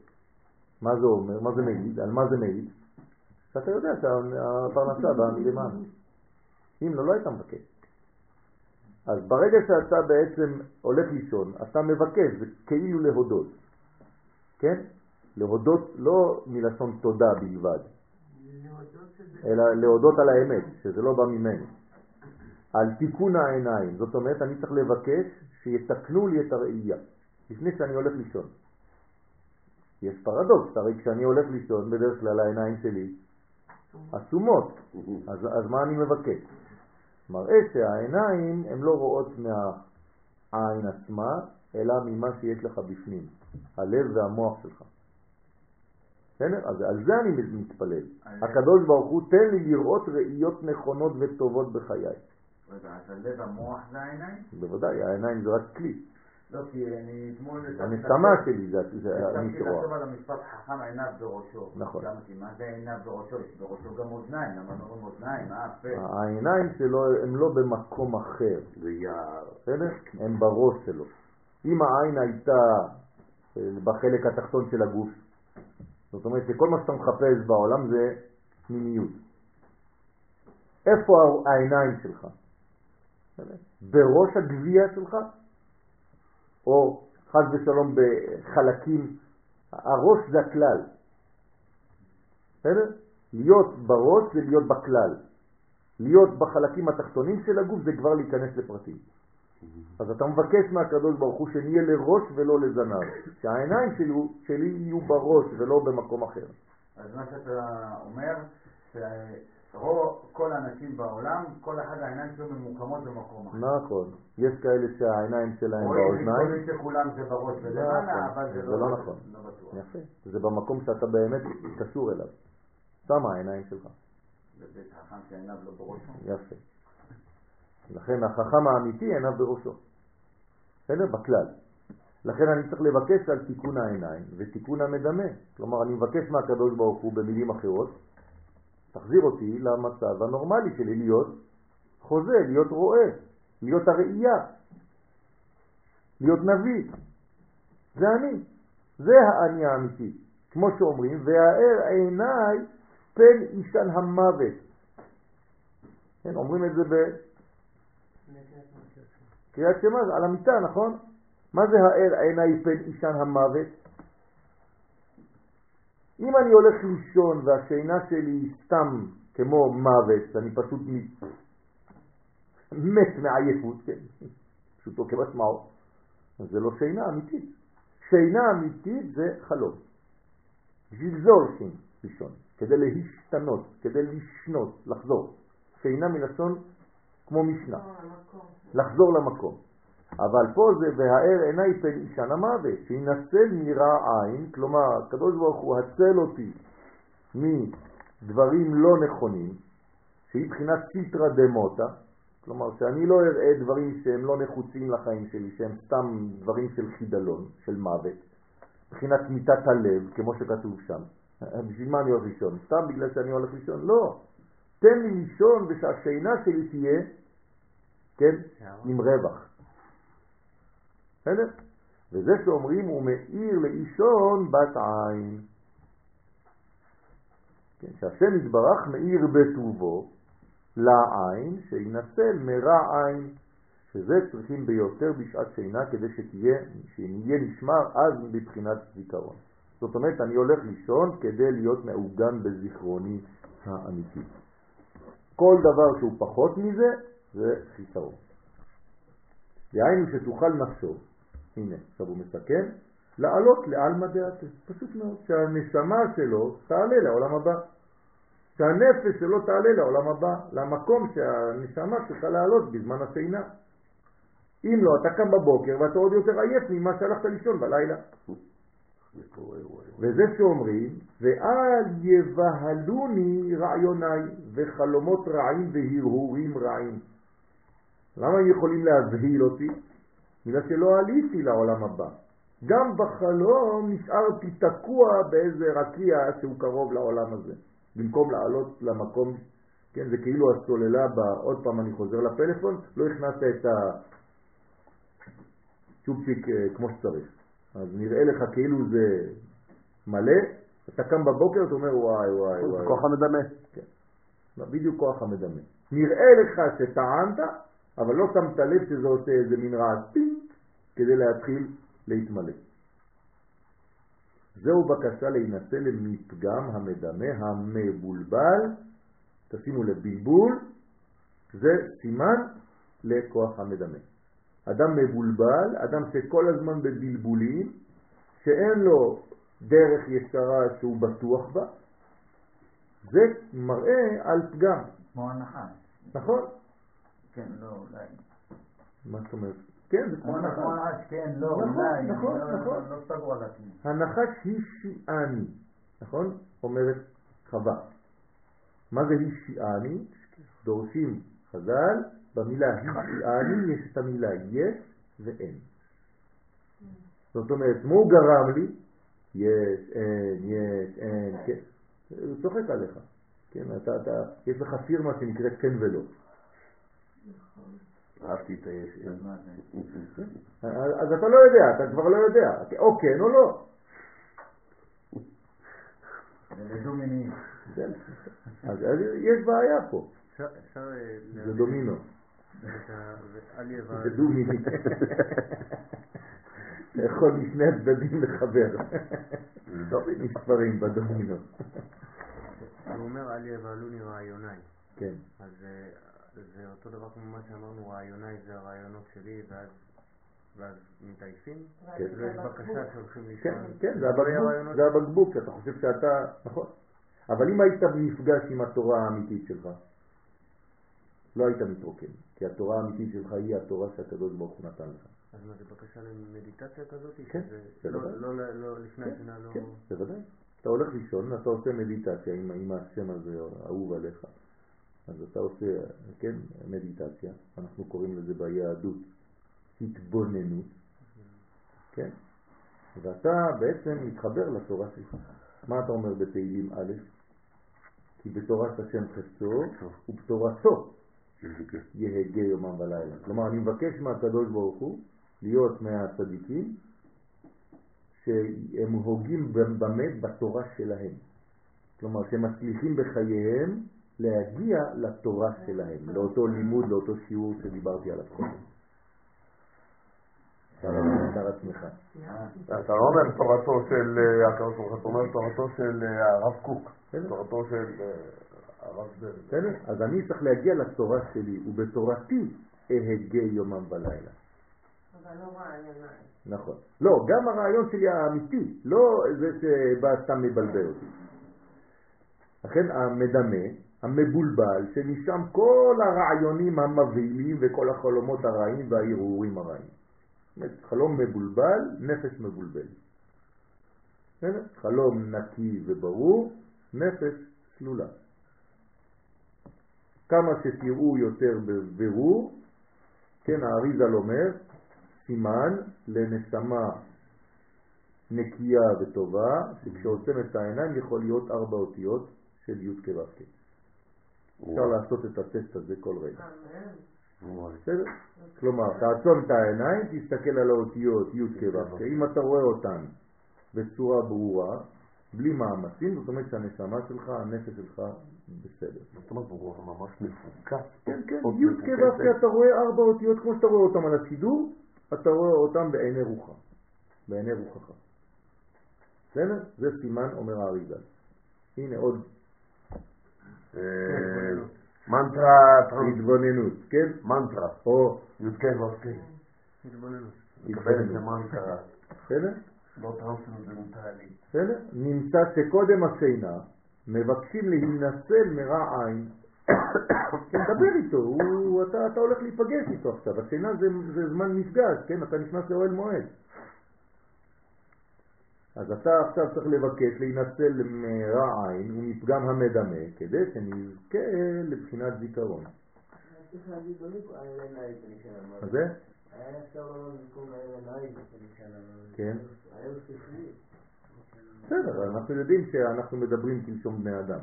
מה זה אומר? מה זה מעיד? על מה זה מעיד? שאתה יודע שהפרנסה באה מלמעלה. אם לא, לא היית מבקש. אז ברגע שאתה בעצם הולך לישון, אתה מבקש, זה כאילו להודות. כן? להודות לא מלשון תודה בלבד, אלא להודות על האמת, שזה לא בא ממני. על תיקון העיניים, זאת אומרת, אני צריך לבקש שיתקנו לי את הראייה, לפני שאני הולך לישון. יש פרדוקס, הרי כשאני הולך לישון, בדרך כלל העיניים שלי עצומות, אז, אז מה אני מבקש? מראה שהעיניים הן לא רואות מהעין עצמה, אלא ממה שיש לך בפנים, הלב והמוח שלך. בסדר? אז על זה אני מתפלל. הקדוש ברוך הוא תן לי לראות ראיות נכונות וטובות בחיי. רגע, אז הלב המוח זה העיניים? בוודאי, העיניים זה רק כלי. לא, כי אני אתמול... הנשמה שלי זה, שרואה. לחשוב על המשפט חכם עיניו בראשו. נכון. מה זה עיניו בראשו? יש בראשו גם אוזניים, למה לא אומרים אוזניים? אה, פה. העיניים שלו הם לא במקום אחר, זה יער. בסדר? הם בראש שלו. אם העין הייתה אה, בחלק התחתון של הגוף, זאת אומרת שכל מה שאתה מחפש בעולם זה פנימיות. איפה העיניים שלך? בראש הגבייה שלך? או חס ושלום בחלקים, הראש זה הכלל. בסדר? להיות בראש זה להיות בכלל. להיות בחלקים התחתונים של הגוף זה כבר להיכנס לפרטים. אז אתה מבקש מהקדוש ברוך הוא שנהיה לראש ולא לזנב, שהעיניים שלי, שלי יהיו בראש ולא במקום אחר. אז מה שאתה אומר, כל האנשים בעולם, כל אחד העיניים שלו ממוקמות במקום אחר. נכון, יש כאלה שהעיניים שלהם באוזניים, רואים שכולם זה בראש ולמעלה, אבל זה לא לא נכון. לא. יפה, זה במקום שאתה באמת קשור אליו, שם העיניים שלך, זה בית חכם שעיניו לא בראשו. יפה. לכן החכם האמיתי עיניו בראשו, בסדר? בכלל. לכן אני צריך לבקש על תיקון העיניים ותיקון המדמה. כלומר, אני מבקש מהקדוש ברוך הוא במילים אחרות, תחזיר אותי למצב הנורמלי שלי להיות חוזה, להיות רואה, להיות הראייה, להיות נביא. זה אני, זה האני האמיתי. כמו שאומרים, והאר עיניי פן אישן המוות. כן, אומרים את זה בקריאת שמע, על המיטה, נכון? מה זה האר עיניי פן אישן המוות? אם אני הולך לישון והשינה שלי היא סתם כמו מוות, אני פשוט מת מעייפות, כן? פשוטו כמשמעו. זה לא שינה אמיתית. שינה אמיתית זה חלום. בשביל זה הולכים לישון, כדי להשתנות, כדי לשנות, לחזור. שינה מלשון כמו משנה, לחזור למקום. אבל פה זה והאר עיני פן אישן המוות, שינצל מרע עין, כלומר, הקדוש ברוך הוא הצל אותי מדברים לא נכונים, שהיא בחינת סיטרא דמוטה, כלומר שאני לא אראה דברים שהם לא נחוצים לחיים שלי, שהם סתם דברים של חידלון, של מוות, מבחינת מיטת הלב, כמו שכתוב שם. בשביל מה אני הולך לישון? סתם בגלל שאני הולך לישון? לא. תן לי לישון ושהשינה שלי תהיה, כן, עם רווח. בסדר? וזה שאומרים הוא מאיר לאישון בת עין. כן, שהשם יתברך מאיר בטובו לעין, שינצל מרע עין, שזה צריכים ביותר בשעת שינה כדי שתהיה, שנהיה נשמר אז בבחינת זיכרון. זאת אומרת, אני הולך לישון כדי להיות מעוגן בזיכרוני האמיתי. כל דבר שהוא פחות מזה, זה חיסרון. דהיינו שתוכל נפשו, הנה, עכשיו הוא מסכם, לעלות לעלמא דעתה, פשוט מאוד, שהנשמה שלו תעלה לעולם הבא. שהנפש שלו תעלה לעולם הבא, למקום שהנשמה צריכה לעלות בזמן השינה. אם לא, אתה קם בבוקר ואתה עוד יותר עייף ממה שהלכת לישון בלילה. וזה שאומרים, ואל יבהלוני רעיוני וחלומות רעים והרהורים רעים. למה הם יכולים להבהיל אותי? בגלל שלא עליתי לעולם הבא. גם בחלום נשארתי תקוע באיזה רקיע שהוא קרוב לעולם הזה. במקום לעלות למקום, כן, זה כאילו הסוללה, בא, עוד פעם אני חוזר לפלאפון, לא הכנסת את הצ'ופצ'יק אה, כמו שצריך. אז נראה לך כאילו זה מלא, אתה קם בבוקר, אתה אומר וואי וואי וואי. כוח המדמה. כן. בדיוק כוח המדמה. נראה לך שטענת, אבל לא שמת לב שזה עושה איזה מין רעש פינק כדי להתחיל להתמלא. זהו בקשה להינשא למפגם המדמה המבולבל, תשימו לב, בלבול, זה סימן לכוח המדמה. אדם מבולבל, אדם שכל הזמן בבלבולים, שאין לו דרך ישרה שהוא בטוח בה, זה מראה על פגם. כמו הנחה. נכון? כן, לא, אולי. מה זאת אומרת? כן, זה כמו כמו נחש. נחש, כן, לא, נכון, אולי. נכון, לא- נכון. לא סגור על עצמי. הנחש הישיעני, נכון? אומרת חווה. מה זה הישיעני? דורשים חז"ל, במילה הישיעני יש את המילה יש ואין. זאת אומרת, מה הוא גרם לי? יש, אין, יש, אין, כן. הוא צוחק עליך. כן, אתה, אתה, יש לך פירמה שנקראת כן ולא. אהבתי את היש. אז מה זה? אז אתה לא יודע, אתה כבר לא יודע, או כן או לא. כן. אז יש בעיה פה, אה, זה דומינו, זה דו-מיני. יכול משני הצדדים לחבר. מספרים בדומינו. הוא אומר אל יבהלוני רעיוני. כן, אז אה, זה אותו דבר כמו מה שאמרנו, רעיוני זה הרעיונות שלי, ואז ואז מתעייפים? כן. ויש בקשה שהולכים כן, לישון. כן, זה לא הבקבוק? זה הבקבוק, שאתה חושב שאתה, נכון. אבל אם היית במפגש עם התורה האמיתית שלך, לא היית מתרוקן, כי התורה האמיתית שלך היא התורה שהקדוש ברוך הוא נתן לך. אז מה, זה בקשה למדיטציה כזאת? כן, לא- בוודאי. לא- לא לפני כן, השינה, לא... כן, בוודאי. אתה הולך לישון, אתה עושה מדיטציה עם, השם הזה אהוב עליך. אז אתה עושה, כן, מדיטציה, אנחנו קוראים לזה ביהדות התבוננות, כן? ואתה בעצם מתחבר לתורה שלך. מה אתה אומר בתהילים א'? כי בתורת השם חפצו ובתורתו יהגה יומם ולילה. כלומר, אני מבקש מהקדוש ברוך הוא להיות מהצדיקים שהם הוגים באמת בתורה שלהם. כלומר, שהם מצליחים בחייהם להגיע לתורה שלהם, לאותו לימוד, לאותו שיעור שדיברתי עליו קודם. שר עצמך. אתה לא אומר תורתו של אה, הקדוש ברוך הוא, אתה אומר תורתו של אה, הרב קוק. תורתו של אה, הרב. בסדר? אז אני צריך להגיע לתורה שלי, ובתורתי אהגה יומם ולילה. אבל לא רעיוניים. נכון. לא, גם הרעיון שלי האמיתי, לא זה שבא סתם מבלבל אותי. לכן המדמה, המבולבל, שמשם כל הרעיונים המבהילים וכל החלומות הרעים והערעורים הרעים. חלום מבולבל, נפש מבולבל. חלום נקי וברור, נפש סלולה. כמה שתראו יותר בבירור, כן, האריזל אומר, סימן לנשמה נקייה וטובה, שכשעוצם את העיניים יכול להיות ארבע אותיות של י' כו' אפשר לעשות את הטסט הזה כל רגע. בסדר? כלומר, תעצום את העיניים, תסתכל על האותיות י' כו' אם אתה רואה אותן בצורה ברורה, בלי מאמצים, זאת אומרת שהנשמה שלך, הנפש שלך בסדר. זאת אומרת, הוא ממש מפוקס. כן, כן, י' כו' אתה רואה ארבע אותיות כמו שאתה רואה אותן על השידור, אתה רואה אותם בעיני רוחך, בעיני רוחך. בסדר? זה סימן אומר האריזל. הנה עוד מנטרה, התבוננות, כן? מנטרה, או י"ק ו"ק. התבוננות. המנטרה, בסדר? לא טרנסצנדנטלי. בסדר? נמצא שקודם השינה מבקשים להינצל מרע עין. כן, דבר איתו, הוא, אתה, אתה הולך להיפגש איתו עכשיו, השינה זה, זה זמן מפגש, כן? אתה נכנס לאוהל מועד. אז אתה עכשיו צריך לבקש להינצל מרע עין ומפגם המדמה, כדי שנזכה לבחינת זיכרון. מה זה? כן. בסדר, אנחנו יודעים שאנחנו מדברים כלשון בני אדם.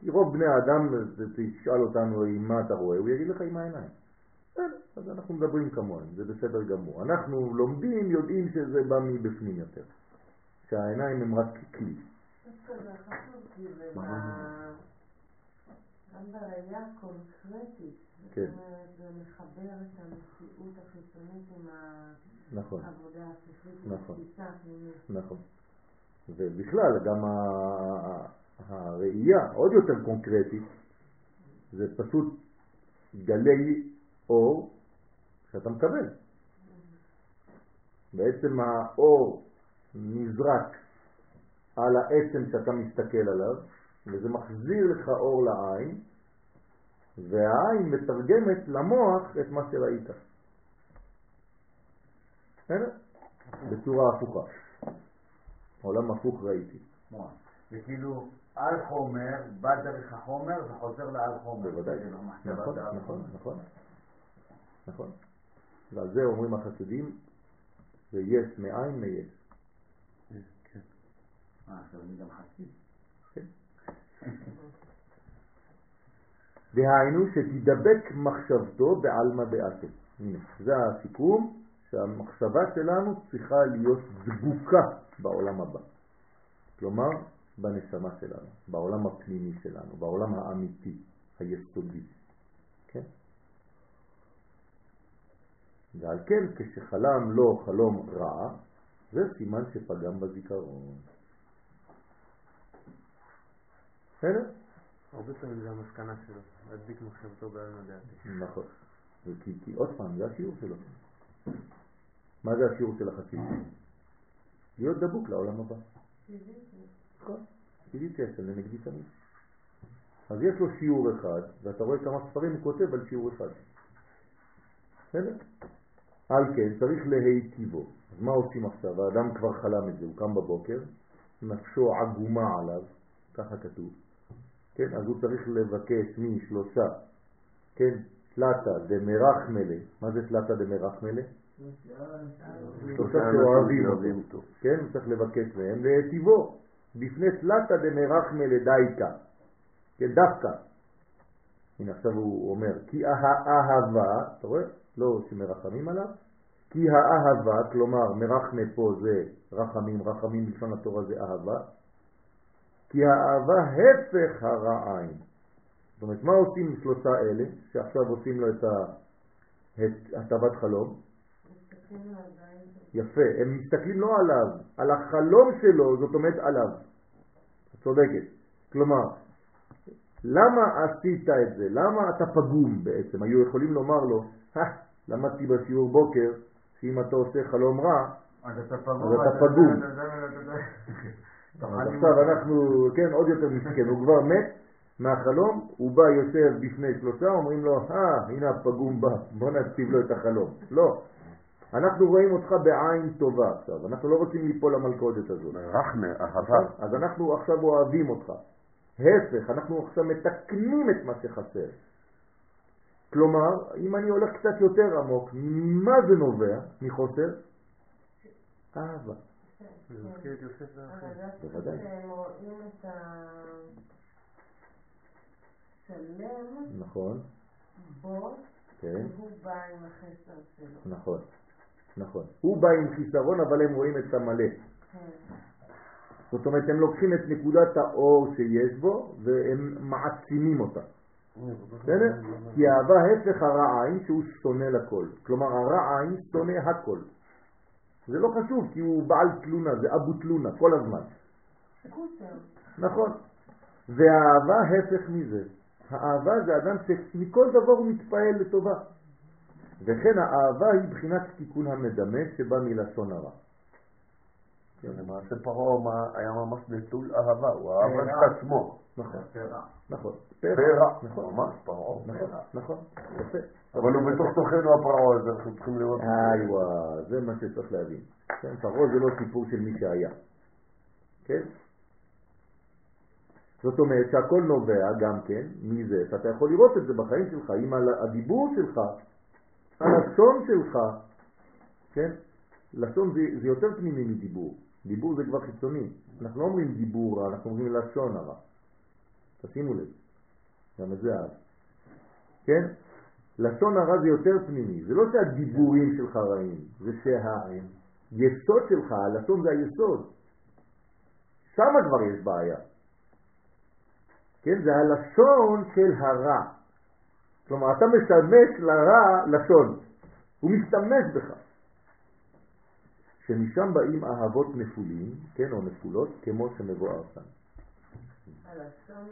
כי רוב בני האדם, תשאל אותנו עם מה אתה רואה, הוא יגיד לך עם העיניים. בסדר, אז אנחנו מדברים כמוהם, זה בסדר גמור. אנחנו לומדים, יודעים שזה בא מבפנים יותר. שהעיניים הם רק כלי. ב- גם בראייה הקונקרטית. כן. זאת אומרת, זה מחבר את המציאות החיצונית עם נכון, העבודה השכלית, עם נכון. התפיסה הפנימית. נכון. ובכלל, גם הראייה עוד יותר קונקרטית, זה פשוט גלי אור שאתה מקבל. בעצם האור נזרק על העצם שאתה מסתכל עליו, וזה מחזיר לך אור לעין, והעין מתרגמת למוח את מה שראית. בסדר? בצורה הפוכה. עולם הפוך ראיתי. נכון. זה כאילו על חומר, בא דרך החומר וחוזר לעל חומר. בוודאי. נכון, נכון. נכון. נכון. ועל זה אומרים החסידים, ויש מאין מיש. דהיינו שתדבק מחשבתו בעלמא דעתה. הנה, זה הסיכום, שהמחשבה שלנו צריכה להיות דבוקה בעולם הבא. כלומר, בנשמה שלנו, בעולם הפנימי שלנו, בעולם האמיתי, היסודי. כן? ועל כן, כשחלם לו חלום רע, זה סימן שפגם בזיכרון. בסדר? הרבה פעמים זה המסקנה שלו, להדביק מחשבתו בעלמא דעתי. נכון. כי, כי עוד פעם, זה השיעור שלו. מה זה השיעור של החסיד? להיות דבוק לעולם הבא. נכון. פיזיציה אצל לנגדי תמיד. אז יש לו שיעור אחד, ואתה רואה כמה ספרים הוא כותב על שיעור אחד. בסדר? על כן צריך להיטיבו. אז מה עושים עכשיו? האדם כבר חלם את זה, הוא קם בבוקר, נפשו עגומה עליו, ככה כתוב. כן, אז הוא צריך לבקש משלושה, כן, תלתא דמרחמלה, מה זה תלתא דמרחמלה? שלושה שאוהבים אותו, כן, הוא צריך לבקש מהם להיטיבו, בפני תלתא דמרחמלה דייקה, כן, דווקא. הנה עכשיו הוא אומר, כי האהבה, אתה רואה? לא שמרחמים עליו, כי האהבה, כלומר מרחמה פה זה רחמים, רחמים בלשון התורה זה אהבה, כי האהבה הפך הרע עין. זאת אומרת, מה עושים שלושה אלה, שעכשיו עושים לו את הטבת חלום? יפה, הם מסתכלים לא עליו, על החלום שלו, זאת אומרת עליו. את צודקת. כלומר, למה עשית את זה? למה אתה פגום בעצם? היו יכולים לומר לו, "הא, למדתי בשיעור בוקר שאם אתה עושה חלום רע, אז אתה פגום. אז עכשיו אנחנו, כן, עוד יותר מסכן, הוא כבר מת מהחלום, הוא בא, יושב בפני שלושה, אומרים לו, אה, הנה הפגום בא, בוא נכתיב לו את החלום. לא. אנחנו רואים אותך בעין טובה עכשיו, אנחנו לא רוצים ליפול למלכודת הזאת. רחמה, אהבה. אז אנחנו עכשיו אוהבים אותך. ההפך, אנחנו עכשיו מתקנים את מה שחסר. כלומר, אם אני הולך קצת יותר עמוק, מה זה נובע מחוסר? אהבה. זה מזכיר את יוסף דווקא בוודאי. כשהם רואים את השלם נכון, בו, כן, והוא בא עם החסר שלו. נכון, נכון. הוא בא עם חיסרון, אבל הם רואים את המלא. כן. זאת אומרת, הם לוקחים את נקודת האור שיש בו, והם מעצימים אותה. בסדר? כי אהבה הפך הרע עין שהוא שונא לכל. כלומר, הרע עין שונא הכל. זה לא חשוב, כי הוא בעל תלונה, זה אבו תלונה, כל הזמן. נכון. והאהבה הפך מזה. האהבה זה אדם שמכל דבר הוא מתפעל לטובה. וכן האהבה היא בחינת תיקון המדמה שבא מלשון הרע. למעשה פרעה היה ממש נטול אהבה, הוא אהב. את עצמו. נכון. נכון. פרע, נכון, ממש פרעה. נכון, נכון, יפה. אבל הוא בתוך תוכנו הפרעה הזה, אנחנו צריכים לראות. איווה, זה מה שצריך להבין. כן, פרעה זה לא סיפור של מי שהיה. כן? זאת אומרת שהכל נובע גם כן מזה שאתה יכול לראות את זה בחיים שלך, אם על הדיבור שלך, הלשון שלך, כן? לשון זה, זה יותר פנימי מדיבור. דיבור זה כבר חיצוני. אנחנו לא אומרים דיבור אנחנו אומרים לשון הרע. תשימו לב, גם את זה אז. כן? לשון הרע זה יותר פנימי, זה לא שהדיבורים שלך רעים, זה שהיסוד שלך, הלשון זה היסוד. שם כבר יש בעיה. כן, זה הלשון של הרע. כלומר, אתה משמש לרע לשון, הוא משתמש בך. שמשם באים אהבות נפולים, כן, או נפולות, כמו שמבואר כאן. הלשון,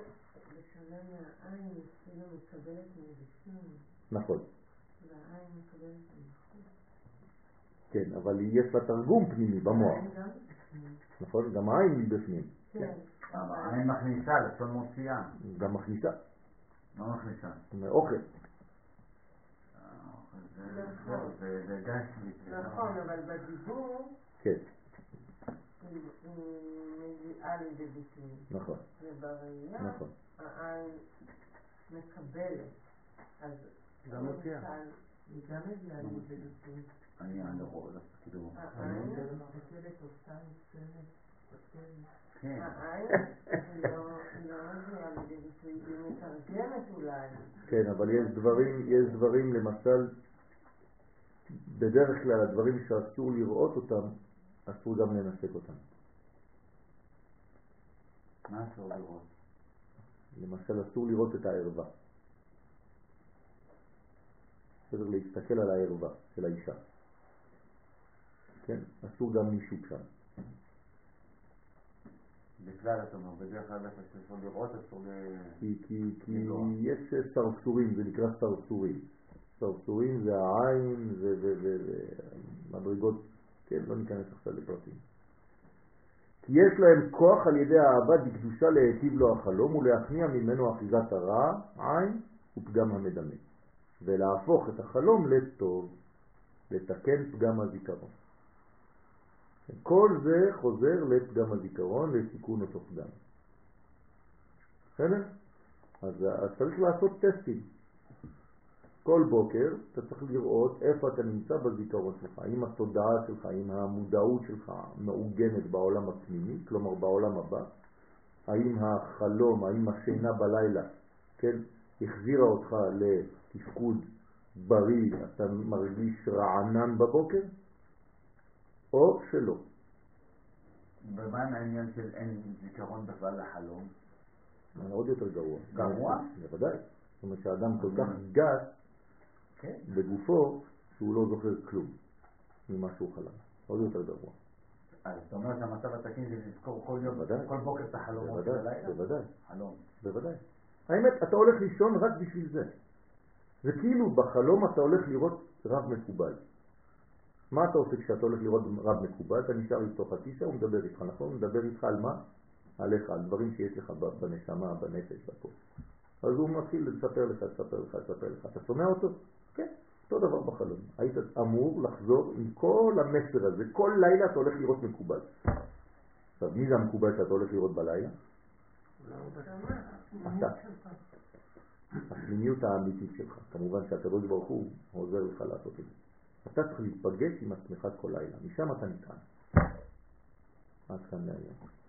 בשונה מהעין, כאילו מקבלת מבפנים, נכון. כן, אבל יש לה תרגום פנימי במוח. נכון? גם העין היא בפנים, כן. אבל העין מכניסה, לשון מוציאה. גם מכניסה, לא מכניסה. אוכל. זהו, זה זה גשמי. זה לא- נכון, אבל בדיבור כן, היא מגיעה לידי ביטוי, נכון, ובראייה נכון. העין מקבלת. אז גם מוציאה. היא גם מגיעה לידי ביטוי. אני לא רואה, כאילו, העין מסתכלת עושה ניסיונת, כותבת. כן. אבל יש דברים, יש דברים למשל, בדרך כלל הדברים שאסור לראות אותם, אסור גם לנסק אותם. מה אסור לראות? למשל, אסור לראות את הערווה. בסדר, להסתכל על הערווה של האישה. כן, אסור גם מישהו שם. בכלל אתה אומר, בדרך כלל איפה שאסור לראות, אסור ל... כי, כי, כי. יש סרסורים, זה נקרא סרסורים. סרסורים זה העין ומדרגות, כן, לא ניכנס עכשיו לפרטים. כי יש להם כוח על ידי האהבה דקדושה להיטיב לו החלום ולהכניע ממנו אחיזת הרע, עין ופגם המדמה, ולהפוך את החלום לטוב, לתקן פגם הזיכרון. כל זה חוזר לפגם הזיכרון, לתיקון אותו פגם. בסדר? אז, אז צריך לעשות טסטים. כל בוקר אתה צריך לראות איפה אתה נמצא בזיכרון שלך, האם התודעה שלך, האם המודעות שלך מעוגנת בעולם הפנימי, כלומר בעולם הבא, האם החלום, האם השינה בלילה, כן, החזירה אותך לתפקוד בריא, אתה מרגיש רענן בבוקר, או שלא. ומה עם העניין של אין זיכרון בכלל לחלום? זה עוד יותר גרוע. גרוע? בוודאי. זאת אומרת שהאדם כל כך גס כן. בגופו שהוא לא זוכר כלום ממה שהוא חלם. עוד יותר גרוע. אז אתה אומר שהמצב התקין זה לזכור כל יום. כל בוקר את החלומות של הלילה? בוודאי, חלום. בוודאי. האמת, אתה הולך לישון רק בשביל זה. זה כאילו בחלום אתה הולך לראות רב מקובל. מה אתה עושה כשאתה הולך לראות רב מקובל? אתה נשאר איתו חצי שעה, הוא מדבר איתך, נכון? הוא מדבר איתך על מה? עליך, על דברים שיש לך בנשמה, בנפש, בפה. אז הוא מתחיל לספר לך, לספר לך, לספר לך. אתה שומע אותו? כן, אותו דבר בחלום. היית אמור לחזור עם כל המסר הזה. כל לילה אתה הולך לראות מקובל. עכשיו, מי זה המקובל שאתה הולך לראות בלילה? אתה. הפנימיות האמיתית שלך. כמובן שהקדוש ברוך הוא עוזר לך לעשות את זה. אתה צריך להתפגש עם עצמך כל לילה, משם אתה נטען. עד כאן להיום.